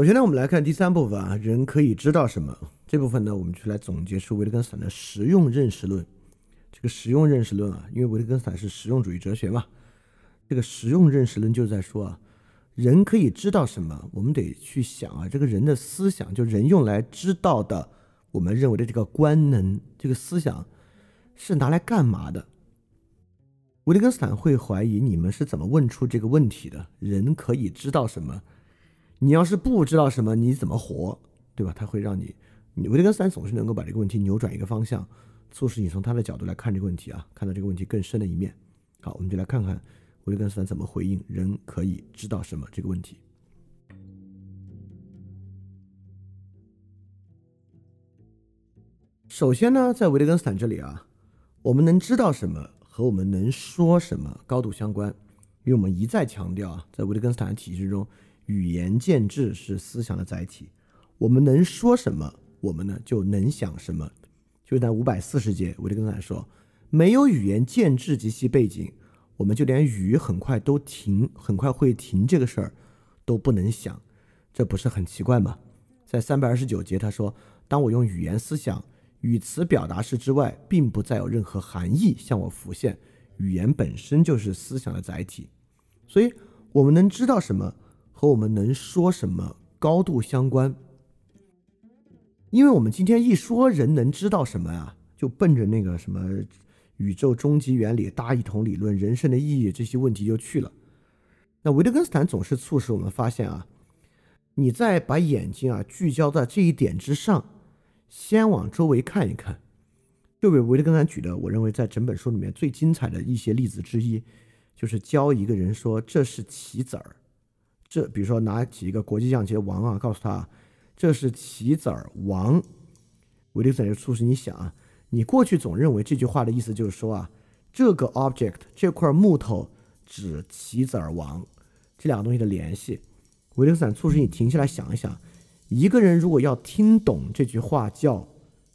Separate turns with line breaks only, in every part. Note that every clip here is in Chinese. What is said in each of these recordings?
首先呢，我们来看第三部分啊，人可以知道什么？这部分呢，我们就来总结出维特根斯坦的实用认识论。这个实用认识论啊，因为维特根斯坦是实用主义哲学嘛，这个实用认识论就是在说啊，人可以知道什么？我们得去想啊，这个人的思想，就人用来知道的，我们认为的这个官能，这个思想是拿来干嘛的？维特根斯坦会怀疑你们是怎么问出这个问题的？人可以知道什么？你要是不知道什么，你怎么活，对吧？他会让你，你维特根斯坦总是能够把这个问题扭转一个方向，促使你从他的角度来看这个问题啊，看到这个问题更深的一面。好，我们就来看看维特根斯坦怎么回应“人可以知道什么”这个问题。首先呢，在维特根斯坦这里啊，我们能知道什么和我们能说什么高度相关，因为我们一再强调啊，在维特根斯坦的体系之中。语言建制是思想的载体，我们能说什么，我们呢就能想什么。就在五百四十节，维特根斯坦说，没有语言建制及其背景，我们就连语很快都停，很快会停这个事儿都不能想，这不是很奇怪吗？在三百二十九节，他说，当我用语言思想、语词表达式之外，并不再有任何含义向我浮现，语言本身就是思想的载体，所以我们能知道什么？和我们能说什么高度相关，因为我们今天一说人能知道什么啊，就奔着那个什么宇宙终极原理、大一统理论、人生的意义这些问题就去了。那维特根斯坦总是促使我们发现啊，你再把眼睛啊聚焦在这一点之上，先往周围看一看。就为维特根斯坦举的，我认为在整本书里面最精彩的一些例子之一，就是教一个人说这是棋子儿。这比如说拿起一个国际象棋的王啊，告诉他这是棋子儿王，维特根斯坦就促使你想啊，你过去总认为这句话的意思就是说啊，这个 object 这块木头指棋子儿王，这两个东西的联系，维特根斯坦促使你停下来想一想，一个人如果要听懂这句话叫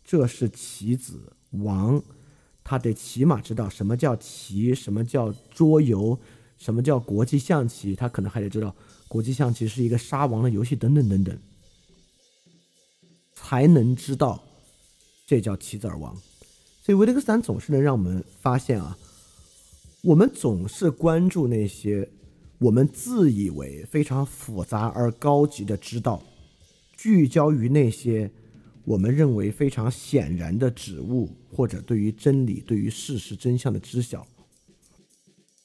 这是棋子王，他得起码知道什么叫棋，什么叫桌游，什么叫国际象棋，他可能还得知道。国际象棋是一个杀王的游戏，等等等等，才能知道这叫棋子儿王。所以维特根斯坦总是能让我们发现啊，我们总是关注那些我们自以为非常复杂而高级的知道，聚焦于那些我们认为非常显然的指物，或者对于真理、对于事实真相的知晓。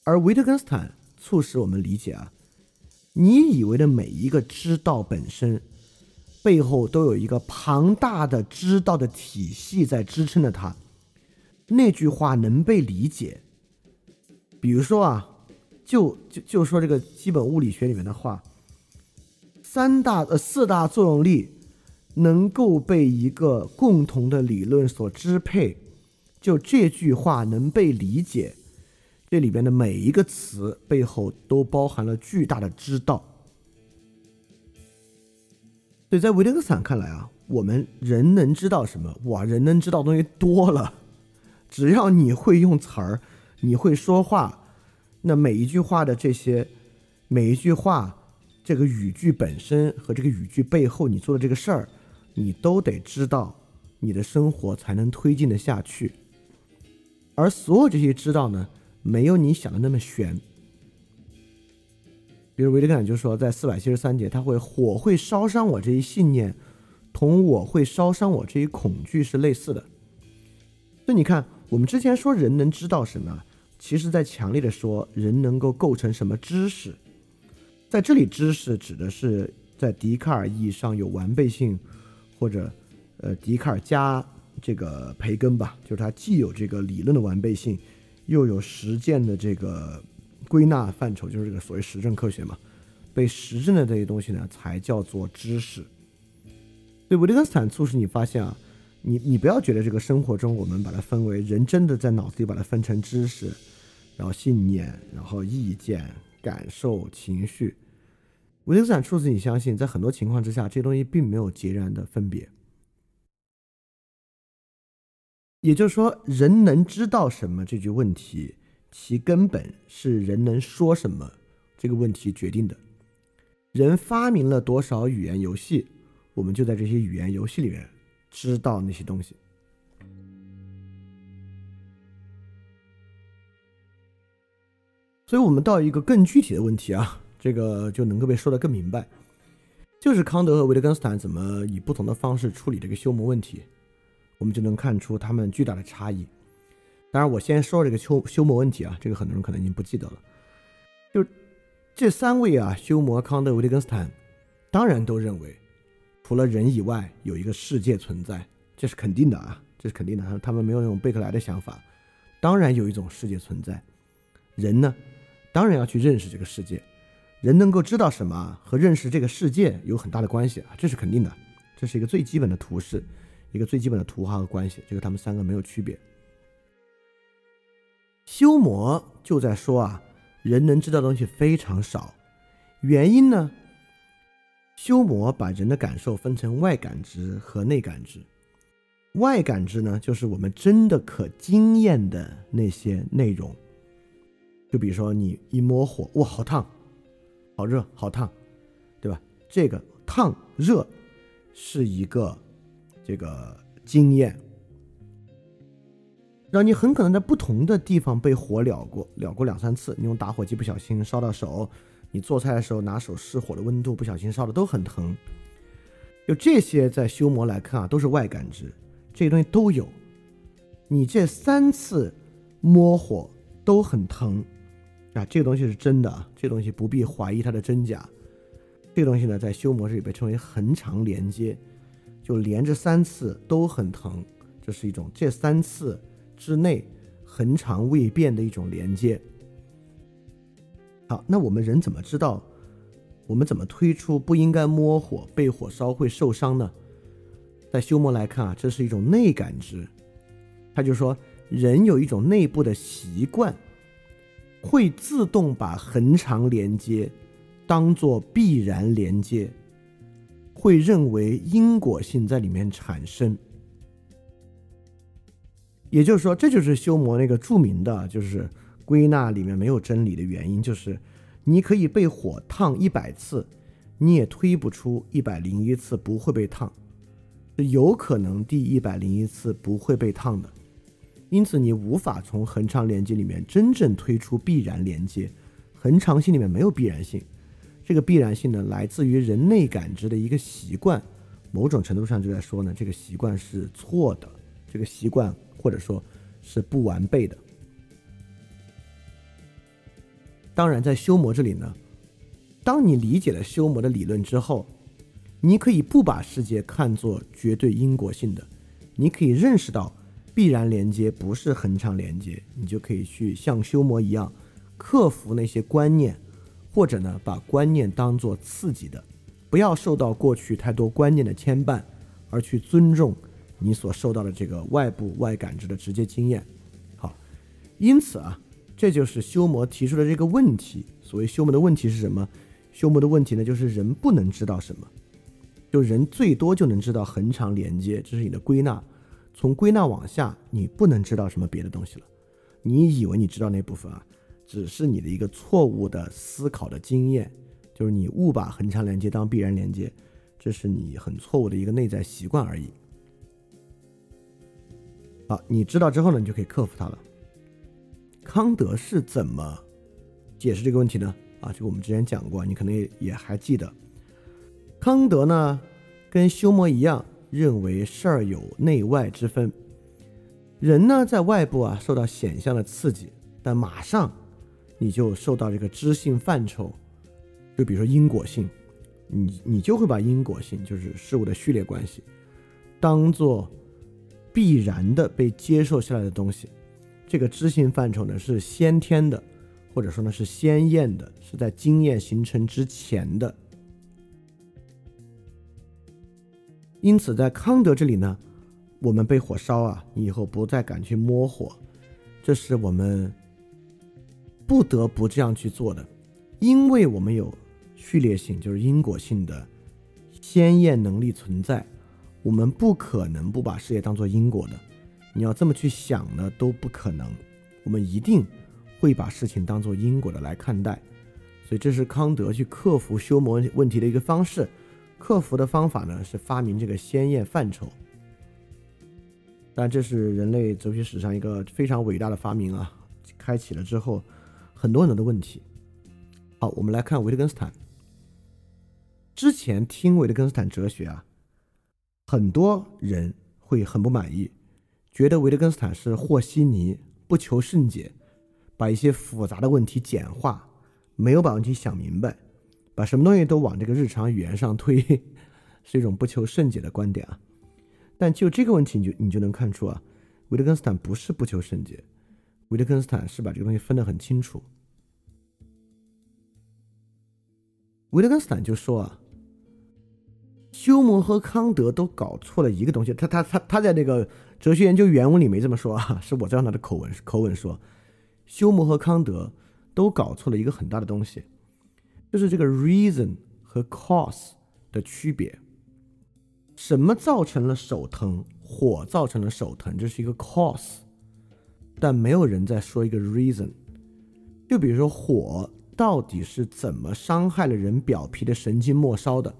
而维特根斯坦促使我们理解啊。你以为的每一个知道本身，背后都有一个庞大的知道的体系在支撑着它。那句话能被理解，比如说啊，就就就说这个基本物理学里面的话，三大呃四大作用力能够被一个共同的理论所支配，就这句话能被理解。这里边的每一个词背后都包含了巨大的知道。所以在维特根斯坦看来啊，我们人能知道什么？哇，人能知道东西多了。只要你会用词儿，你会说话，那每一句话的这些，每一句话这个语句本身和这个语句背后你做的这个事儿，你都得知道，你的生活才能推进的下去。而所有这些知道呢？没有你想的那么玄。比如维特根就说，在四百七十三节，他会火会烧伤我这一信念，同我会烧伤我这一恐惧是类似的。所以你看，我们之前说人能知道什么，其实在强烈的说人能够构成什么知识。在这里，知识指的是在笛卡尔意义上有完备性，或者呃笛卡尔加这个培根吧，就是它既有这个理论的完备性。又有实践的这个归纳范畴，就是这个所谓实证科学嘛。被实证的这些东西呢，才叫做知识。对维特根斯坦促使你发现啊，你你不要觉得这个生活中我们把它分为人真的在脑子里把它分成知识，然后信念，然后意见、感受、情绪。维特根斯坦促使你相信，在很多情况之下，这些东西并没有截然的分别。也就是说，人能知道什么这句问题，其根本是人能说什么这个问题决定的。人发明了多少语言游戏，我们就在这些语言游戏里面知道那些东西。所以，我们到一个更具体的问题啊，这个就能够被说得更明白，就是康德和维特根斯坦怎么以不同的方式处理这个修谟问题，我们就能看出他们巨大的差异。当然，我先说这个修修谟问题啊，这个很多人可能已经不记得了。就这三位啊，修谟、康德、维特根斯坦，当然都认为，除了人以外有一个世界存在，这是肯定的啊，这是肯定的。他们没有那种贝克莱的想法，当然有一种世界存在，人呢？当然要去认识这个世界，人能够知道什么和认识这个世界有很大的关系啊，这是肯定的，这是一个最基本的图示，一个最基本的图画和关系，这个他们三个没有区别。修魔就在说啊，人能知道的东西非常少，原因呢？修魔把人的感受分成外感知和内感知，外感知呢，就是我们真的可经验的那些内容。就比如说，你一摸火，哇，好烫，好热，好烫，对吧？这个烫热是一个这个经验，让你很可能在不同的地方被火燎过，燎过两三次。你用打火机不小心烧到手，你做菜的时候拿手试火的温度不小心烧的都很疼。就这些，在修魔来看啊，都是外感知，这些东西都有。你这三次摸火都很疼。啊，这个东西是真的啊，这东西不必怀疑它的真假。这个东西呢，在修模式里被称为恒常连接，就连着三次都很疼，这是一种这三次之内恒常未变的一种连接。好，那我们人怎么知道？我们怎么推出不应该摸火、被火烧会受伤呢？在修魔来看啊，这是一种内感知。他就说，人有一种内部的习惯。会自动把恒常连接当做必然连接，会认为因果性在里面产生。也就是说，这就是修魔那个著名的，就是归纳里面没有真理的原因，就是你可以被火烫一百次，你也推不出一百零一次不会被烫，有可能第一百零一次不会被烫的。因此，你无法从恒常连接里面真正推出必然连接。恒常性里面没有必然性，这个必然性呢，来自于人类感知的一个习惯。某种程度上就在说呢，这个习惯是错的，这个习惯或者说是不完备的。当然，在修魔这里呢，当你理解了修魔的理论之后，你可以不把世界看作绝对因果性的，你可以认识到。必然连接不是恒常连接，你就可以去像修魔一样，克服那些观念，或者呢，把观念当做刺激的，不要受到过去太多观念的牵绊，而去尊重你所受到的这个外部外感知的直接经验。好，因此啊，这就是修魔提出的这个问题。所谓修魔的问题是什么？修魔的问题呢，就是人不能知道什么，就人最多就能知道恒常连接，这是你的归纳。从归纳往下，你不能知道什么别的东西了。你以为你知道那部分啊，只是你的一个错误的思考的经验，就是你误把恒常连接当必然连接，这是你很错误的一个内在习惯而已。好，你知道之后呢，你就可以克服它了。康德是怎么解释这个问题呢？啊，这个我们之前讲过，你可能也也还记得。康德呢，跟休谟一样。认为事儿有内外之分，人呢在外部啊受到显象的刺激，但马上你就受到这个知性范畴，就比如说因果性，你你就会把因果性就是事物的序列关系，当做必然的被接受下来的东西。这个知性范畴呢是先天的，或者说呢是鲜艳的，是在经验形成之前的。因此，在康德这里呢，我们被火烧啊，你以后不再敢去摸火，这是我们不得不这样去做的，因为我们有序列性，就是因果性的鲜艳能力存在，我们不可能不把事业当做因果的。你要这么去想呢，都不可能。我们一定会把事情当做因果的来看待。所以这是康德去克服修魔问题的一个方式。克服的方法呢是发明这个鲜艳范畴。但这是人类哲学史上一个非常伟大的发明啊！开启了之后，很多很多的问题。好，我们来看维特根斯坦。之前听维特根斯坦哲学啊，很多人会很不满意，觉得维特根斯坦是和稀泥，不求甚解，把一些复杂的问题简化，没有把问题想明白，把什么东西都往这个日常语言上推，是一种不求甚解的观点啊。但就这个问题，你就你就能看出啊，维特根斯坦不是不求甚解，维特根斯坦是把这个东西分得很清楚。维特根斯坦就说啊，休谟和康德都搞错了一个东西。他他他他在那个哲学研究原文里没这么说啊，是我照他的口吻口吻说，休谟和康德都搞错了一个很大的东西，就是这个 reason 和 cause 的区别。什么造成了手疼？火造成了手疼，这是一个 cause，但没有人在说一个 reason。就比如说火到底是怎么伤害了人表皮的神经末梢的？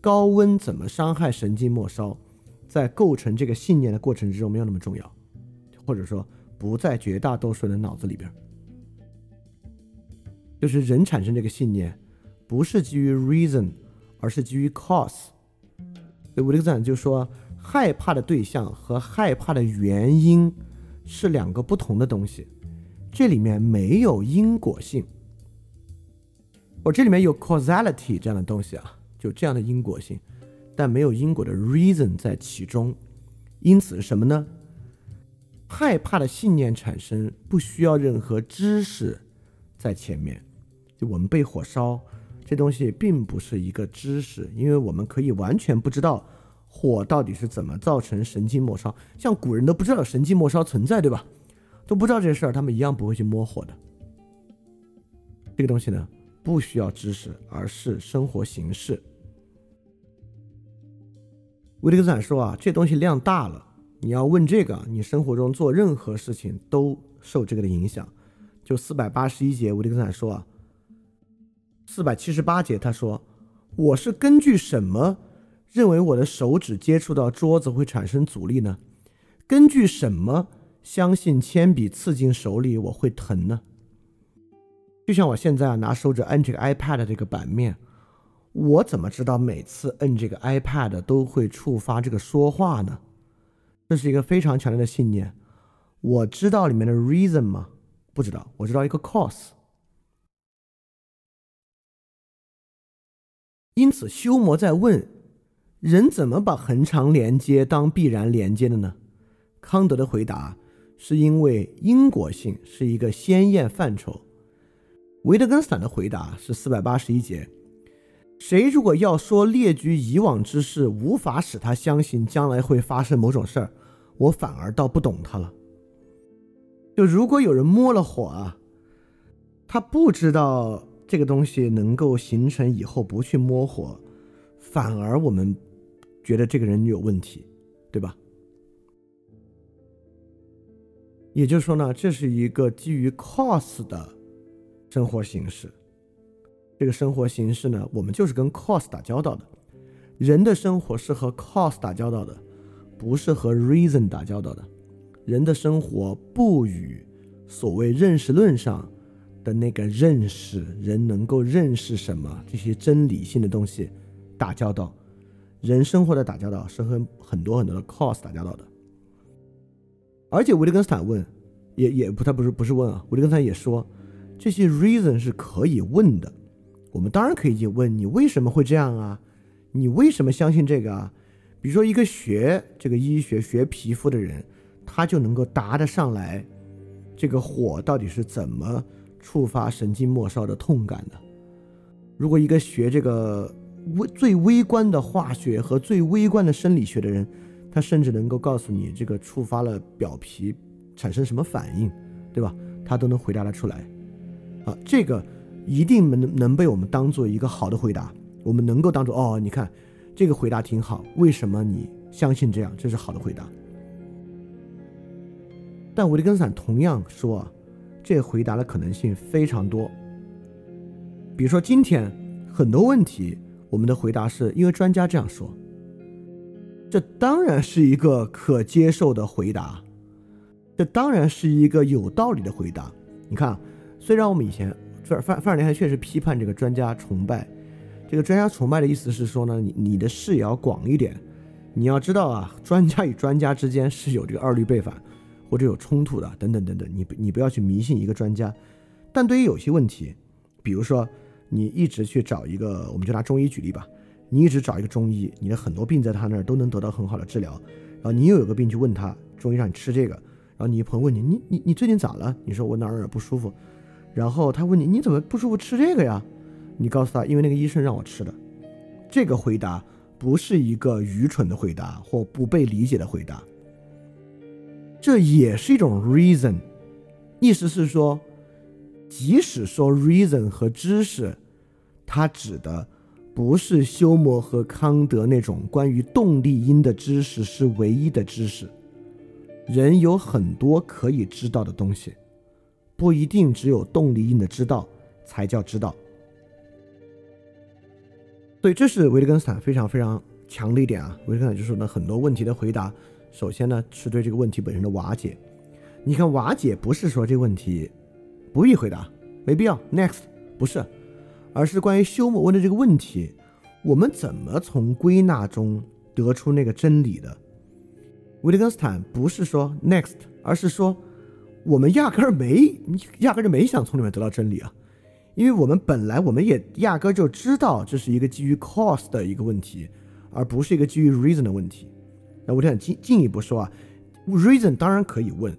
高温怎么伤害神经末梢？在构成这个信念的过程之中没有那么重要，或者说不在绝大多数人脑子里边。就是人产生这个信念，不是基于 reason，而是基于 cause。维特根斯坦就说，害怕的对象和害怕的原因是两个不同的东西，这里面没有因果性。我这里面有 causality 这样的东西啊，就这样的因果性，但没有因果的 reason 在其中。因此什么呢？害怕的信念产生不需要任何知识在前面，就我们被火烧。这东西并不是一个知识，因为我们可以完全不知道火到底是怎么造成神经末梢，像古人都不知道神经末梢存在，对吧？都不知道这事儿，他们一样不会去摸火的。这个东西呢，不需要知识，而是生活形式。维特根斯坦说啊，这东西量大了，你要问这个，你生活中做任何事情都受这个的影响。就四百八十一节，维特根斯坦说啊。四百七十八节，他说：“我是根据什么认为我的手指接触到桌子会产生阻力呢？根据什么相信铅笔刺进手里我会疼呢？就像我现在啊，拿手指摁这个 iPad 这个版面，我怎么知道每次摁这个 iPad 都会触发这个说话呢？这是一个非常强烈的信念。我知道里面的 reason 吗？不知道，我知道一个 cause。”因此，修魔在问：人怎么把恒常连接当必然连接的呢？康德的回答是因为因果性是一个鲜艳范畴。维特根斯坦的回答是四百八十一节：谁如果要说列举以往之事无法使他相信将来会发生某种事儿，我反而倒不懂他了。就如果有人摸了火啊，他不知道。这个东西能够形成以后不去摸火，反而我们觉得这个人有问题，对吧？也就是说呢，这是一个基于 cos 的生活形式。这个生活形式呢，我们就是跟 cos 打交道的。人的生活是和 cos 打交道的，不是和 reason 打交道的。人的生活不与所谓认识论上。的那个认识，人能够认识什么这些真理性的东西，打交道，人生活的打交道是和很多很多的 cause 打交道的。而且维特根斯坦问，也也不他不是不是问啊，维特根斯坦也说，这些 reason 是可以问的，我们当然可以去问你为什么会这样啊？你为什么相信这个啊？比如说一个学这个医学学皮肤的人，他就能够答得上来，这个火到底是怎么？触发神经末梢的痛感的。如果一个学这个微最微观的化学和最微观的生理学的人，他甚至能够告诉你这个触发了表皮产生什么反应，对吧？他都能回答得出来。啊，这个一定能能被我们当做一个好的回答。我们能够当做哦，你看这个回答挺好。为什么你相信这样？这是好的回答。但维特根斯坦同样说。这回答的可能性非常多。比如说今天很多问题，我们的回答是因为专家这样说，这当然是一个可接受的回答，这当然是一个有道理的回答。你看，虽然我们以前范范范尔年还确实批判这个专家崇拜，这个专家崇拜的意思是说呢，你你的视野要广一点，你要知道啊，专家与专家之间是有这个二律背反或者有冲突的，等等等等，你你不要去迷信一个专家。但对于有些问题，比如说你一直去找一个，我们就拿中医举例吧，你一直找一个中医，你的很多病在他那儿都能得到很好的治疗，然后你又有个病去问他，中医让你吃这个，然后你朋友问你，你你你最近咋了？你说我哪儿哪儿不舒服，然后他问你你怎么不舒服吃这个呀？你告诉他，因为那个医生让我吃的。这个回答不是一个愚蠢的回答或不被理解的回答，这也是一种 reason，意思是说。即使说 reason 和知识，它指的不是休谟和康德那种关于动力因的知识是唯一的知识。人有很多可以知道的东西，不一定只有动力因的知道才叫知道。所以这是维特根斯坦非常非常强的一点啊。维特根斯坦就说呢，很多问题的回答，首先呢是对这个问题本身的瓦解。你看瓦解不是说这个问题。不必回答，没必要。Next，不是，而是关于休谟问的这个问题，我们怎么从归纳中得出那个真理的？维特根斯坦不是说 Next，而是说我们压根儿没，压根儿就没想从里面得到真理啊，因为我们本来我们也压根儿就知道这是一个基于 cause 的一个问题，而不是一个基于 reason 的问题。那我想进进一步说啊，reason 当然可以问。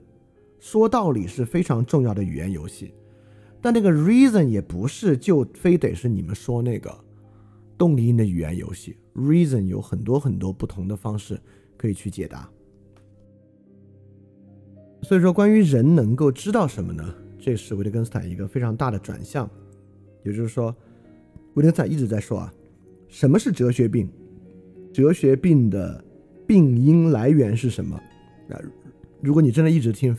说道理是非常重要的语言游戏，但那个 reason 也不是就非得是你们说那个动力因的语言游戏。reason 有很多很多不同的方式可以去解答。所以说，关于人能够知道什么呢？这是维特根斯坦一个非常大的转向。也就是说，维特根斯坦一直在说啊，什么是哲学病？哲学病的病因来源是什么？啊，如果你真的一直听。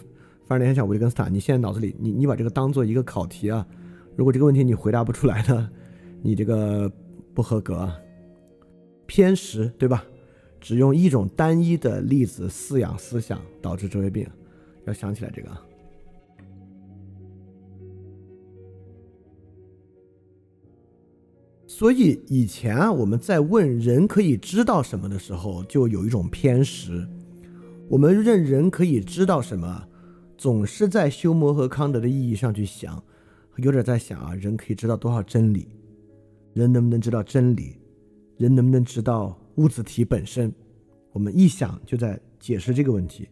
反正联想维特根斯坦，你现在脑子里，你你把这个当做一个考题啊。如果这个问题你回答不出来呢，你这个不合格，啊偏食，对吧？只用一种单一的例子饲养思想，导致哲学病，要想起来这个。所以以前啊，我们在问人可以知道什么的时候，就有一种偏食。我们认人可以知道什么？总是在休谟和康德的意义上去想，有点在想啊，人可以知道多少真理？人能不能知道真理？人能不能知道物质体本身？我们一想就在解释这个问题，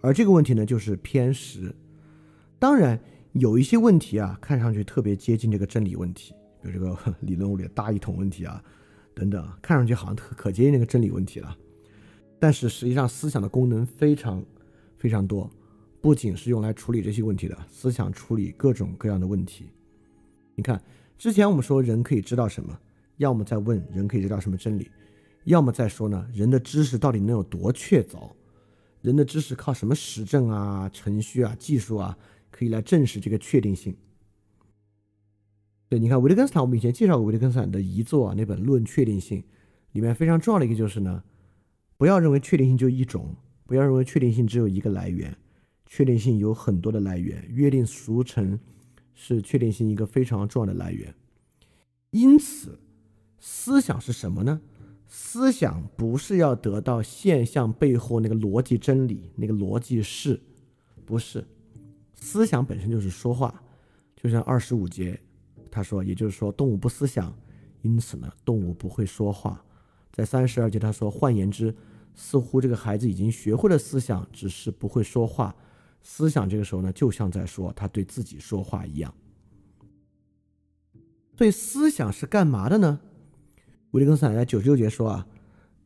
而这个问题呢，就是偏食。当然，有一些问题啊，看上去特别接近这个真理问题，比如这个 理论物理的大一统问题啊，等等，看上去好像特可接近那个真理问题了。但是实际上，思想的功能非常非常多。不仅是用来处理这些问题的，思想处理各种各样的问题。你看，之前我们说人可以知道什么，要么在问人可以知道什么真理，要么在说呢，人的知识到底能有多确凿？人的知识靠什么实证啊、程序啊、技术啊，可以来证实这个确定性？对，你看维特根斯坦，我们以前介绍过维特根斯坦的遗作啊，那本《论确定性》里面非常重要的一个就是呢，不要认为确定性就一种，不要认为确定性只有一个来源。确定性有很多的来源，约定俗成是确定性一个非常重要的来源。因此，思想是什么呢？思想不是要得到现象背后那个逻辑真理，那个逻辑是，不是？思想本身就是说话，就像二十五节他说，也就是说动物不思想，因此呢，动物不会说话。在三十二节他说，换言之，似乎这个孩子已经学会了思想，只是不会说话。思想这个时候呢，就像在说他对自己说话一样。所以思想是干嘛的呢？维特根斯坦在九十六节说啊，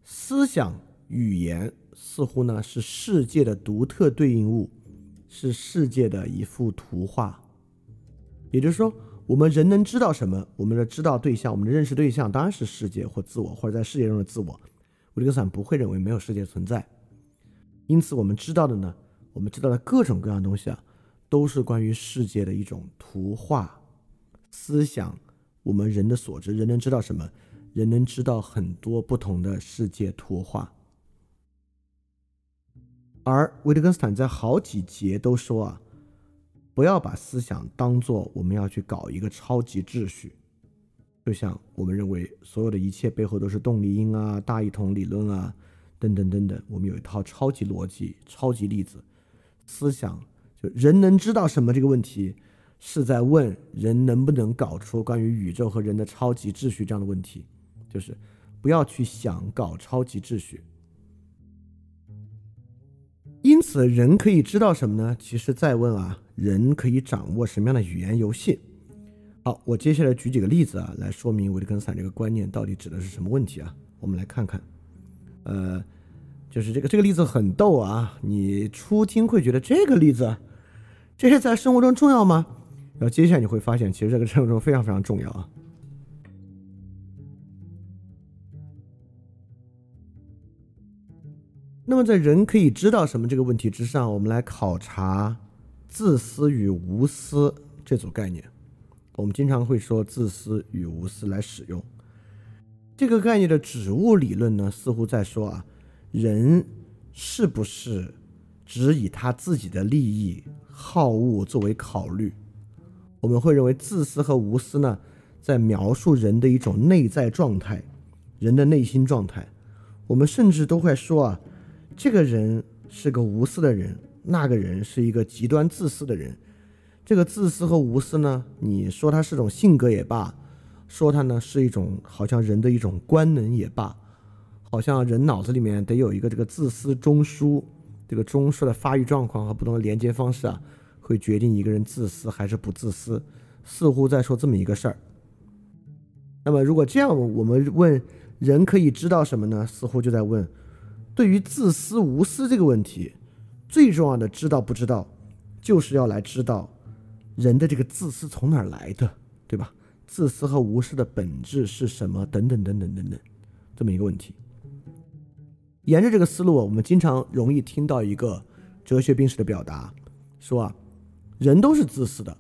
思想语言似乎呢是世界的独特对应物，是世界的一幅图画。也就是说，我们人能知道什么？我们的知道对象，我们的认识对象当然是世界或自我，或者在世界中的自我。维特根斯坦不会认为没有世界存在，因此我们知道的呢？我们知道的各种各样东西啊，都是关于世界的一种图画。思想我们人的所知，人能知道什么？人能知道很多不同的世界图画。而维特根斯坦在好几节都说啊，不要把思想当做我们要去搞一个超级秩序，就像我们认为所有的一切背后都是动力因啊、大一统理论啊等等等等，我们有一套超级逻辑、超级粒子思想，就人能知道什么这个问题，是在问人能不能搞出关于宇宙和人的超级秩序这样的问题，就是不要去想搞超级秩序。因此，人可以知道什么呢？其实再问啊，人可以掌握什么样的语言游戏？好，我接下来举几个例子啊，来说明维特根斯坦这个观念到底指的是什么问题啊？我们来看看，呃，就是这个这个例子很逗啊，你初听会觉得这个例子，这是在生活中重要吗？然后接下来你会发现，其实这个生活中非常非常重要啊。那么，在人可以知道什么这个问题之上，我们来考察自私与无私这组概念。我们经常会说自私与无私来使用这个概念的指物理论呢，似乎在说啊，人是不是只以他自己的利益好恶作为考虑？我们会认为自私和无私呢，在描述人的一种内在状态，人的内心状态。我们甚至都会说啊。这个人是个无私的人，那个人是一个极端自私的人。这个自私和无私呢，你说他是种性格也罢，说他呢是一种好像人的一种官能也罢，好像人脑子里面得有一个这个自私中枢，这个中枢的发育状况和不同的连接方式啊，会决定一个人自私还是不自私，似乎在说这么一个事儿。那么如果这样，我们问人可以知道什么呢？似乎就在问。对于自私无私这个问题，最重要的知道不知道，就是要来知道人的这个自私从哪儿来的，对吧？自私和无私的本质是什么？等等等等等等，这么一个问题。沿着这个思路，我们经常容易听到一个哲学病史的表达，说啊，人都是自私的，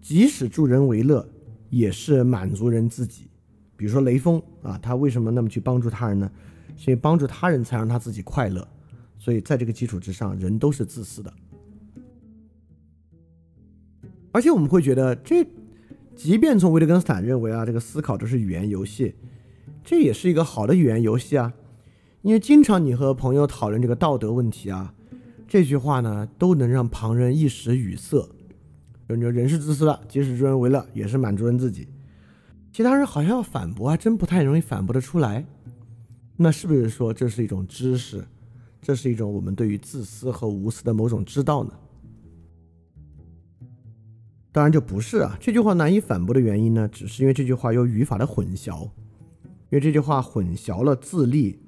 即使助人为乐，也是满足人自己。比如说雷锋啊，他为什么那么去帮助他人呢？所以帮助他人才让他自己快乐，所以在这个基础之上，人都是自私的。而且我们会觉得，这即便从维特根斯坦认为啊，这个思考就是语言游戏，这也是一个好的语言游戏啊。因为经常你和朋友讨论这个道德问题啊，这句话呢都能让旁人一时语塞。就你说人是自私的，即使助人为乐，也是满足人自己。其他人好像要反驳，还真不太容易反驳得出来。那是不是说这是一种知识，这是一种我们对于自私和无私的某种知道呢？当然就不是啊。这句话难以反驳的原因呢，只是因为这句话有语法的混淆，因为这句话混淆了自利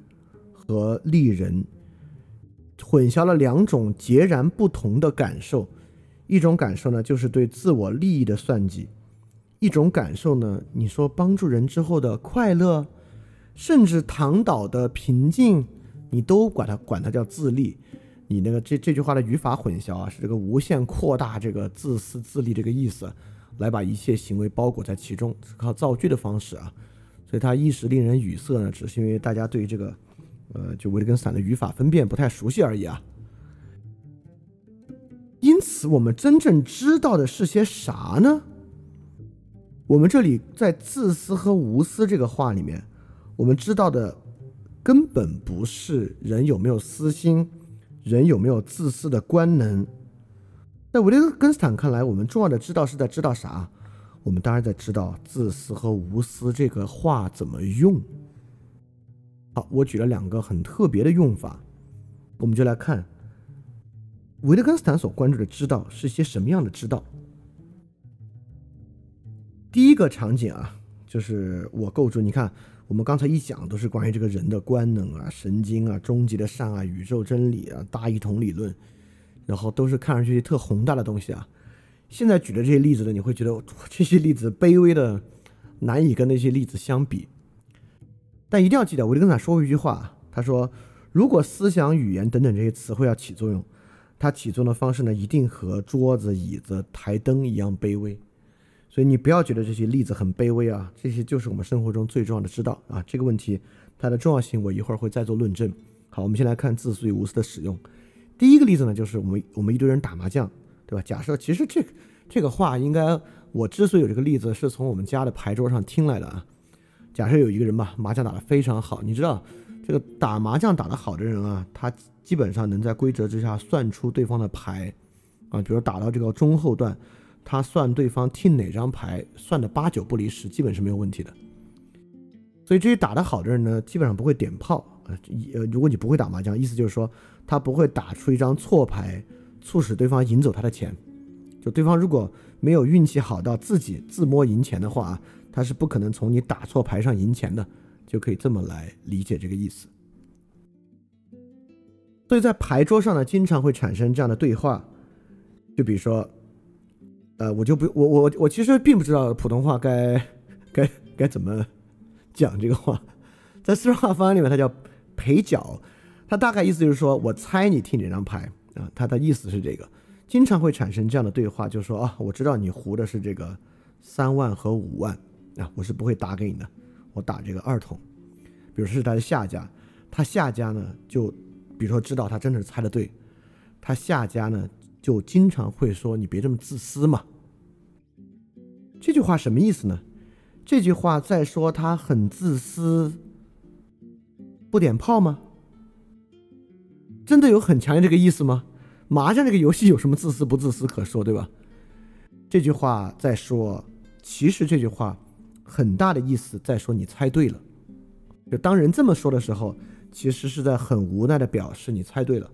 和利人，混淆了两种截然不同的感受。一种感受呢，就是对自我利益的算计；一种感受呢，你说帮助人之后的快乐。甚至躺倒的平静，你都管它管它叫自利，你那个这这句话的语法混淆啊，是这个无限扩大这个自私自利这个意思，来把一切行为包裹在其中，靠造句的方式啊，所以它一时令人语塞呢，只是因为大家对这个，呃，就维特根斯坦的语法分辨不太熟悉而已啊。因此，我们真正知道的是些啥呢？我们这里在自私和无私这个话里面。我们知道的根本不是人有没有私心，人有没有自私的官能。在维特根斯坦看来，我们重要的知道是在知道啥？我们当然在知道自私和无私这个话怎么用。好，我举了两个很特别的用法，我们就来看维特根斯坦所关注的知道是些什么样的知道。第一个场景啊，就是我构筑，你看。我们刚才一讲都是关于这个人的官能啊、神经啊、终极的善啊、宇宙真理啊、大一统理论，然后都是看上去特宏大的东西啊。现在举的这些例子呢，你会觉得这些例子卑微的难以跟那些例子相比。但一定要记得，维特根斯坦说过一句话，他说：“如果思想、语言等等这些词汇要起作用，它起作用的方式呢，一定和桌子、椅子、台灯一样卑微。”所以你不要觉得这些例子很卑微啊，这些就是我们生活中最重要的知道啊。这个问题它的重要性，我一会儿会再做论证。好，我们先来看自私与无私的使用。第一个例子呢，就是我们我们一堆人打麻将，对吧？假设其实这个这个话应该，我之所以有这个例子，是从我们家的牌桌上听来的啊。假设有一个人吧，麻将打得非常好，你知道这个打麻将打得好的人啊，他基本上能在规则之下算出对方的牌啊，比如打到这个中后段。他算对方听哪张牌，算的八九不离十，基本是没有问题的。所以这些打得好的人呢，基本上不会点炮。啊，呃，如果你不会打麻将，意思就是说他不会打出一张错牌，促使对方赢走他的钱。就对方如果没有运气好到自己自摸赢钱的话，他是不可能从你打错牌上赢钱的。就可以这么来理解这个意思。所以在牌桌上呢，经常会产生这样的对话，就比如说。呃，我就不，我我我其实并不知道普通话该 该该怎么讲这个话，在四川话方言里面，它叫陪角，它大概意思就是说我猜你听哪张牌啊，它的意思是这个，经常会产生这样的对话，就是说啊，我知道你胡的是这个三万和五万啊，我是不会打给你的，我打这个二筒，比如说是他的下家，他下家呢就比如说知道他真的是猜的对，他下家呢。就经常会说你别这么自私嘛。这句话什么意思呢？这句话在说他很自私，不点炮吗？真的有很强烈这个意思吗？麻将这个游戏有什么自私不自私可说，对吧？这句话在说，其实这句话很大的意思在说你猜对了。就当人这么说的时候，其实是在很无奈的表示你猜对了，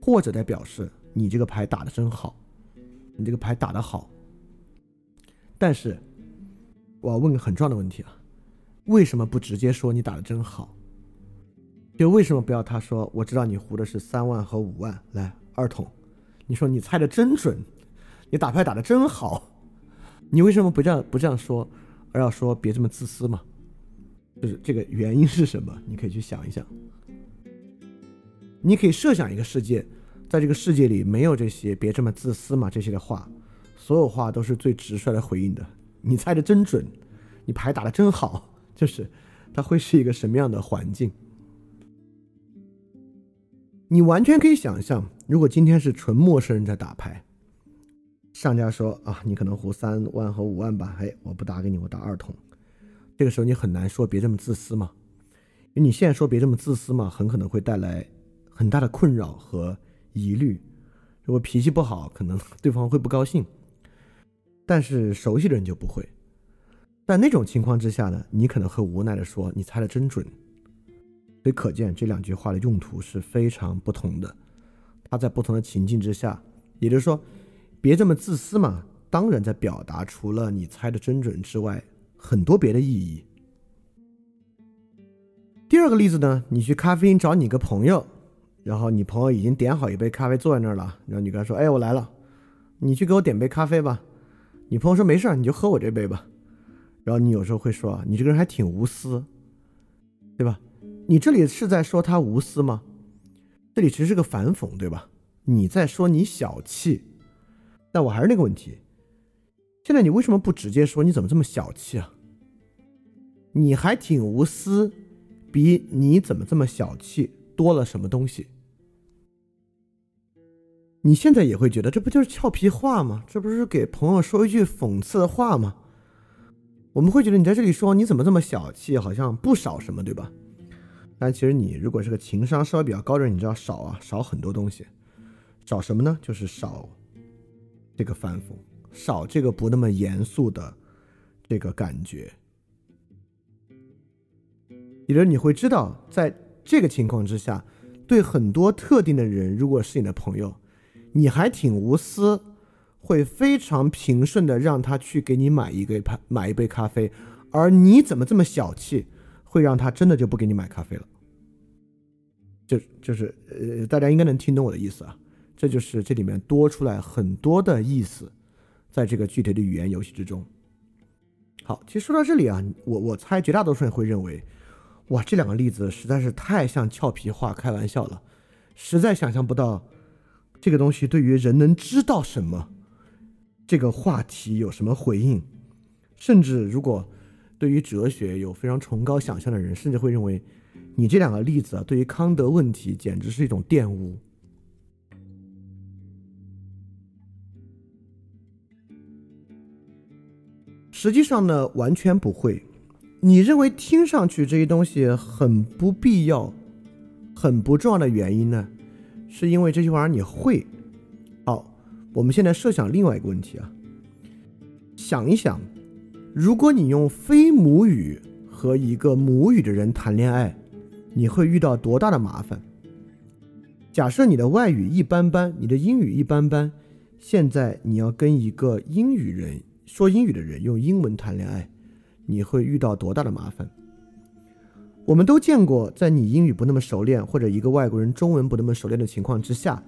或者在表示。你这个牌打的真好，你这个牌打的好。但是，我要问个很重要的问题啊，为什么不直接说你打的真好？就为什么不要他说我知道你胡的是三万和五万，来二筒，你说你猜的真准，你打牌打的真好，你为什么不这样不这样说，而要说别这么自私嘛？就是这个原因是什么？你可以去想一想，你可以设想一个世界。在这个世界里，没有这些“别这么自私嘛”这些的话，所有话都是最直率的回应的。你猜的真准，你牌打的真好，就是它会是一个什么样的环境？你完全可以想象，如果今天是纯陌生人在打牌，上家说啊，你可能胡三万和五万吧，哎，我不打给你，我打二筒。这个时候你很难说别这么自私嘛，因为你现在说别这么自私嘛，很可能会带来很大的困扰和。疑虑，如果脾气不好，可能对方会不高兴。但是熟悉的人就不会。在那种情况之下呢，你可能会无奈的说：“你猜的真准。”所以可见这两句话的用途是非常不同的。它在不同的情境之下，也就是说，别这么自私嘛。当然，在表达除了你猜的真准之外，很多别的意义。第二个例子呢，你去咖啡厅找你个朋友。然后你朋友已经点好一杯咖啡坐在那儿了，然后你跟他说：“哎，我来了，你去给我点杯咖啡吧。”你朋友说：“没事儿，你就喝我这杯吧。”然后你有时候会说：“你这个人还挺无私，对吧？”你这里是在说他无私吗？这里其实是个反讽，对吧？你在说你小气，但我还是那个问题，现在你为什么不直接说你怎么这么小气啊？你还挺无私，比你怎么这么小气多了什么东西？你现在也会觉得这不就是俏皮话吗？这不是给朋友说一句讽刺的话吗？我们会觉得你在这里说你怎么这么小气，好像不少什么，对吧？但其实你如果是个情商稍微比较高的人，你知道少啊，少很多东西。少什么呢？就是少这个反讽，少这个不那么严肃的这个感觉。也就是你会知道，在这个情况之下，对很多特定的人，如果是你的朋友。你还挺无私，会非常平顺的让他去给你买一个买买一杯咖啡，而你怎么这么小气，会让他真的就不给你买咖啡了？就就是呃，大家应该能听懂我的意思啊，这就是这里面多出来很多的意思，在这个具体的语言游戏之中。好，其实说到这里啊，我我猜绝大多数人会认为，哇，这两个例子实在是太像俏皮话开玩笑了，实在想象不到。这个东西对于人能知道什么这个话题有什么回应，甚至如果对于哲学有非常崇高想象的人，甚至会认为你这两个例子啊，对于康德问题简直是一种玷污。实际上呢，完全不会。你认为听上去这些东西很不必要、很不重要的原因呢，是因为这些玩意儿你会。好，我们现在设想另外一个问题啊，想一想，如果你用非母语和一个母语的人谈恋爱，你会遇到多大的麻烦？假设你的外语一般般，你的英语一般般，现在你要跟一个英语人。说英语的人用英文谈恋爱，你会遇到多大的麻烦？我们都见过，在你英语不那么熟练，或者一个外国人中文不那么熟练的情况之下，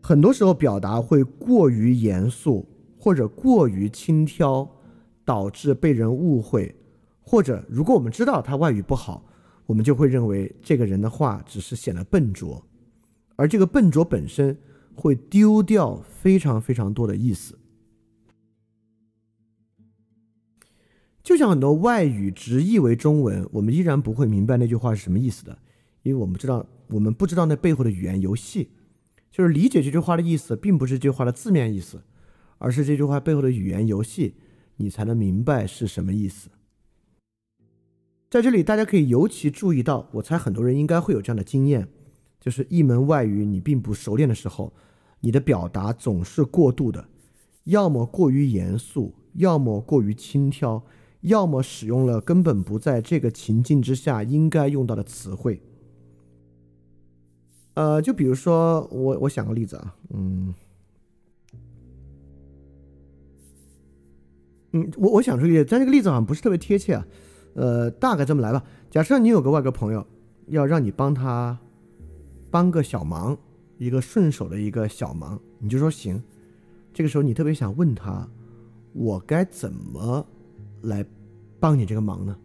很多时候表达会过于严肃，或者过于轻佻，导致被人误会。或者，如果我们知道他外语不好，我们就会认为这个人的话只是显得笨拙，而这个笨拙本身会丢掉非常非常多的意思。就像很多外语直译为中文，我们依然不会明白那句话是什么意思的，因为我们知道，我们不知道那背后的语言游戏。就是理解这句话的意思，并不是这句话的字面意思，而是这句话背后的语言游戏，你才能明白是什么意思。在这里，大家可以尤其注意到，我猜很多人应该会有这样的经验，就是一门外语你并不熟练的时候，你的表达总是过度的，要么过于严肃，要么过于轻佻。要么使用了根本不在这个情境之下应该用到的词汇，呃，就比如说我我想个例子啊，嗯，嗯，我我想出一个，但这个例子好像不是特别贴切啊，呃，大概这么来吧。假设你有个外国朋友要让你帮他帮个小忙，一个顺手的一个小忙，你就说行。这个时候你特别想问他，我该怎么？来帮你这个忙呢？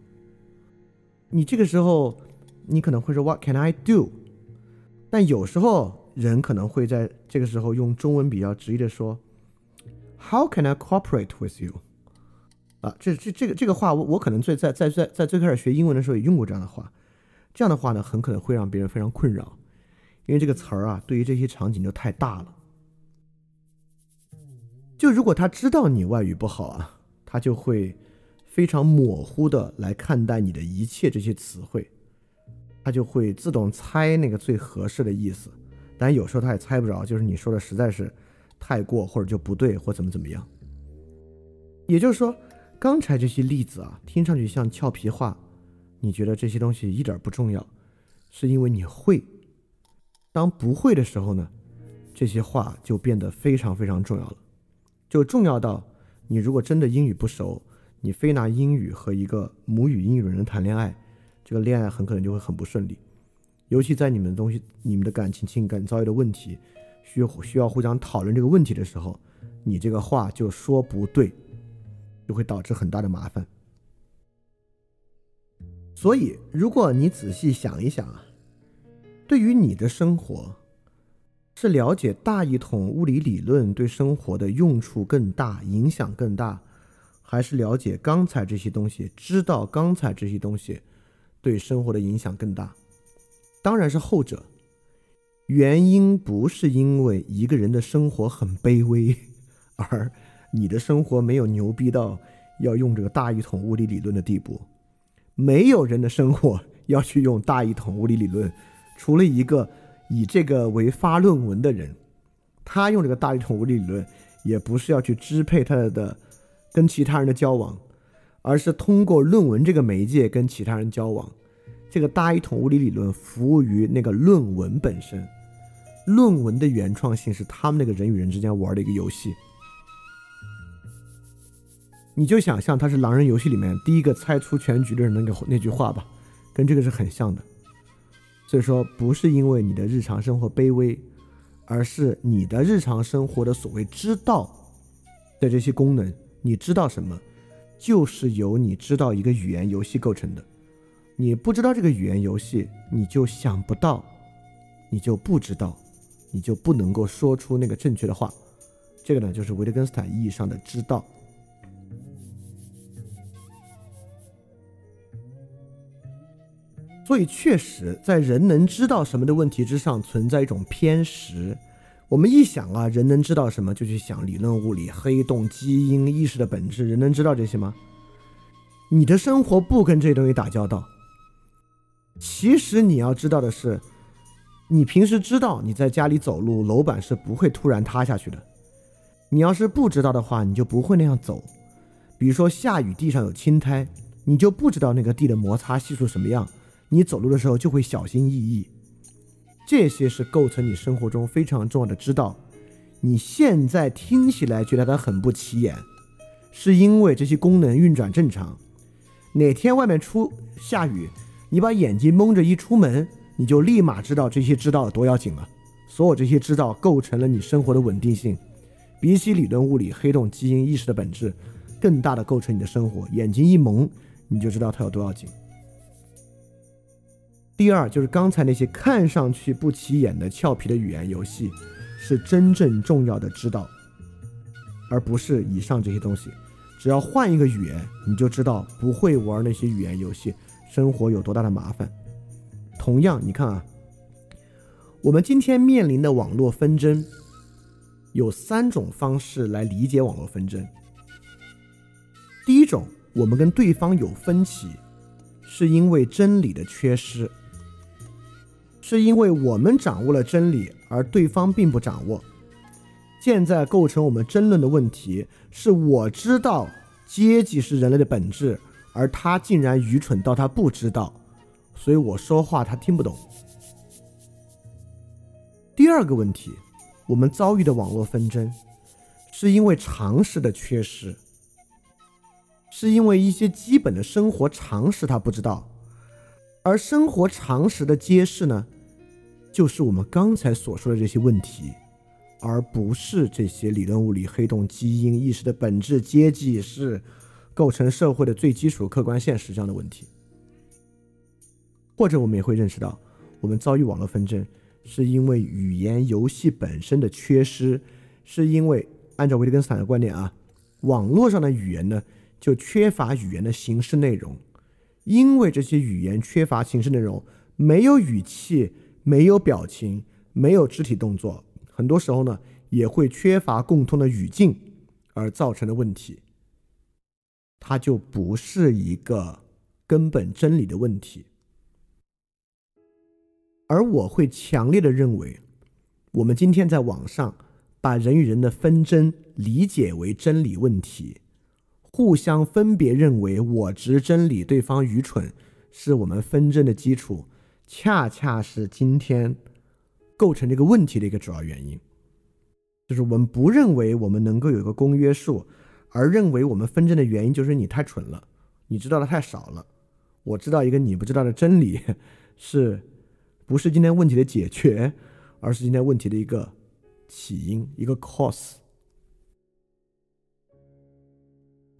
你这个时候，你可能会说 “What can I do？” 但有时候人可能会在这个时候用中文比较直译的说 “How can I cooperate with you？” 啊，这这这个这个话，我我可能最在在在在最开始学英文的时候也用过这样的话。这样的话呢，很可能会让别人非常困扰，因为这个词儿啊，对于这些场景就太大了。就如果他知道你外语不好啊，他就会。非常模糊的来看待你的一切这些词汇，他就会自动猜那个最合适的意思，但有时候他也猜不着，就是你说的实在是太过或者就不对或怎么怎么样。也就是说，刚才这些例子啊，听上去像俏皮话，你觉得这些东西一点不重要，是因为你会。当不会的时候呢，这些话就变得非常非常重要了，就重要到你如果真的英语不熟。你非拿英语和一个母语英语人谈恋爱，这个恋爱很可能就会很不顺利。尤其在你们的东西、你们的感情、情感遭遇的问题，需要需要互相讨论这个问题的时候，你这个话就说不对，就会导致很大的麻烦。所以，如果你仔细想一想啊，对于你的生活，是了解大一统物理理论对生活的用处更大、影响更大。还是了解刚才这些东西，知道刚才这些东西对生活的影响更大，当然是后者。原因不是因为一个人的生活很卑微，而你的生活没有牛逼到要用这个大一统物理理论的地步。没有人的生活要去用大一统物理理论，除了一个以这个为发论文的人，他用这个大一统物理理论，也不是要去支配他的。跟其他人的交往，而是通过论文这个媒介跟其他人交往。这个大一统物理理论服务于那个论文本身，论文的原创性是他们那个人与人之间玩的一个游戏。你就想象他是狼人游戏里面第一个猜出全局的人那个那句话吧，跟这个是很像的。所以说，不是因为你的日常生活卑微，而是你的日常生活的所谓知道的这些功能。你知道什么，就是由你知道一个语言游戏构成的。你不知道这个语言游戏，你就想不到，你就不知道，你就不能够说出那个正确的话。这个呢，就是维特根斯坦意义上的知道。所以，确实在人能知道什么的问题之上存在一种偏食。我们一想啊，人能知道什么，就去想理论物理、黑洞、基因、意识的本质。人能知道这些吗？你的生活不跟这些东西打交道。其实你要知道的是，你平时知道你在家里走路，楼板是不会突然塌下去的。你要是不知道的话，你就不会那样走。比如说下雨，地上有青苔，你就不知道那个地的摩擦系数什么样。你走路的时候就会小心翼翼，这些是构成你生活中非常重要的知道。你现在听起来觉得它很不起眼，是因为这些功能运转正常。哪天外面出下雨，你把眼睛蒙着一出门，你就立马知道这些知道有多要紧了。所有这些知道构成了你生活的稳定性，比起理论物理、黑洞、基因、意识的本质，更大的构成你的生活。眼睛一蒙，你就知道它有多要紧。第二就是刚才那些看上去不起眼的俏皮的语言游戏，是真正重要的知道，而不是以上这些东西。只要换一个语言，你就知道不会玩那些语言游戏，生活有多大的麻烦。同样，你看啊，我们今天面临的网络纷争，有三种方式来理解网络纷争。第一种，我们跟对方有分歧，是因为真理的缺失。是因为我们掌握了真理，而对方并不掌握。现在构成我们争论的问题是：我知道阶级是人类的本质，而他竟然愚蠢到他不知道，所以我说话他听不懂。第二个问题，我们遭遇的网络纷争，是因为常识的缺失，是因为一些基本的生活常识他不知道，而生活常识的揭示呢？就是我们刚才所说的这些问题，而不是这些理论物理、黑洞、基因、意识的本质、阶级是构成社会的最基础客观现实这样的问题。或者我们也会认识到，我们遭遇网络纷争，是因为语言游戏本身的缺失，是因为按照维特根斯坦的观点啊，网络上的语言呢就缺乏语言的形式内容，因为这些语言缺乏形式内容，没有语气。没有表情，没有肢体动作，很多时候呢也会缺乏共通的语境而造成的问题。它就不是一个根本真理的问题。而我会强烈的认为，我们今天在网上把人与人的纷争理解为真理问题，互相分别认为我执真理，对方愚蠢，是我们纷争的基础。恰恰是今天构成这个问题的一个主要原因，就是我们不认为我们能够有一个公约数，而认为我们纷争的原因就是你太蠢了，你知道的太少了。我知道一个你不知道的真理，是不是今天问题的解决，而是今天问题的一个起因，一个 cause。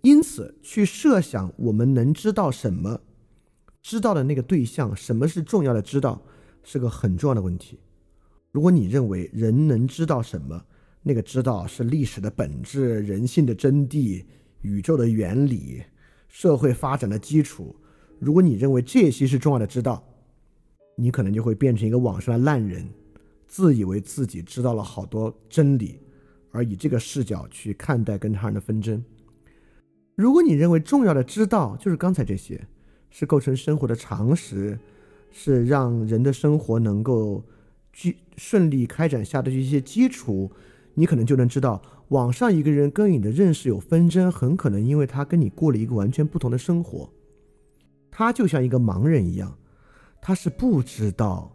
因此，去设想我们能知道什么。知道的那个对象，什么是重要的知道，是个很重要的问题。如果你认为人能知道什么，那个知道是历史的本质、人性的真谛、宇宙的原理、社会发展的基础，如果你认为这些是重要的知道，你可能就会变成一个网上的烂人，自以为自己知道了好多真理，而以这个视角去看待跟他人的纷争。如果你认为重要的知道就是刚才这些。是构成生活的常识，是让人的生活能够去顺利开展下的一些基础，你可能就能知道，网上一个人跟你的认识有纷争，很可能因为他跟你过了一个完全不同的生活，他就像一个盲人一样，他是不知道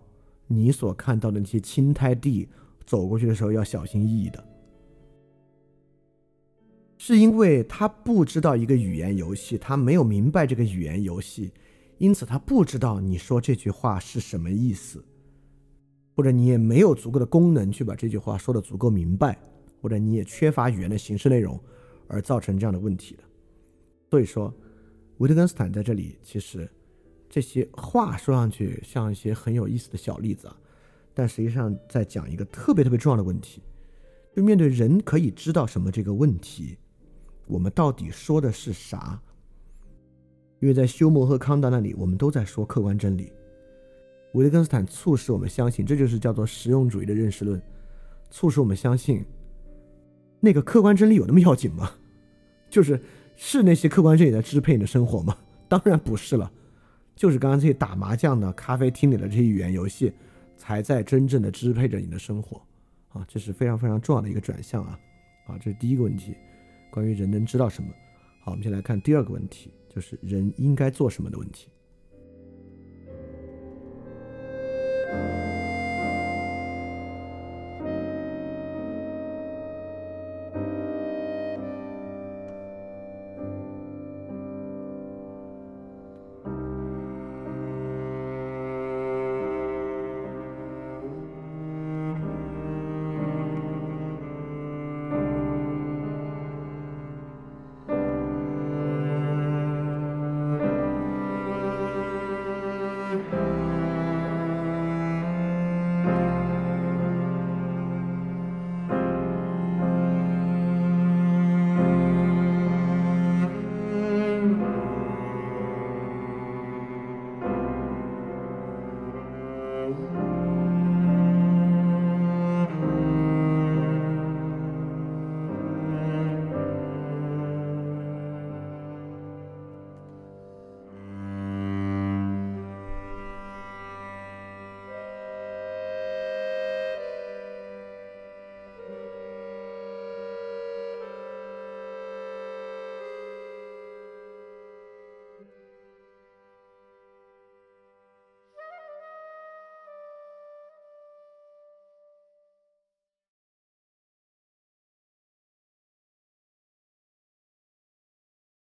你所看到的那些青苔地，走过去的时候要小心翼翼的。是因为他不知道一个语言游戏，他没有明白这个语言游戏，因此他不知道你说这句话是什么意思，或者你也没有足够的功能去把这句话说的足够明白，或者你也缺乏语言的形式内容，而造成这样的问题的。所以说，维特根斯坦在这里其实这些话说上去像一些很有意思的小例子啊，但实际上在讲一个特别特别重要的问题，就面对人可以知道什么这个问题，我们到底说的是啥？因为在休谟和康德那里，我们都在说客观真理。维特根斯坦促使我们相信，这就是叫做实用主义的认识论，促使我们相信，那个客观真理有那么要紧吗？就是是那些客观真理在支配你的生活吗？当然不是了，就是刚刚这些打麻将的、咖啡厅里的这些语言游戏，才在真正的支配着你的生活。啊，这是非常非常重要的一个转向啊！啊，这是第一个问题，关于人能知道什么。好，我们先来看第二个问题，就是人应该做什么的问题。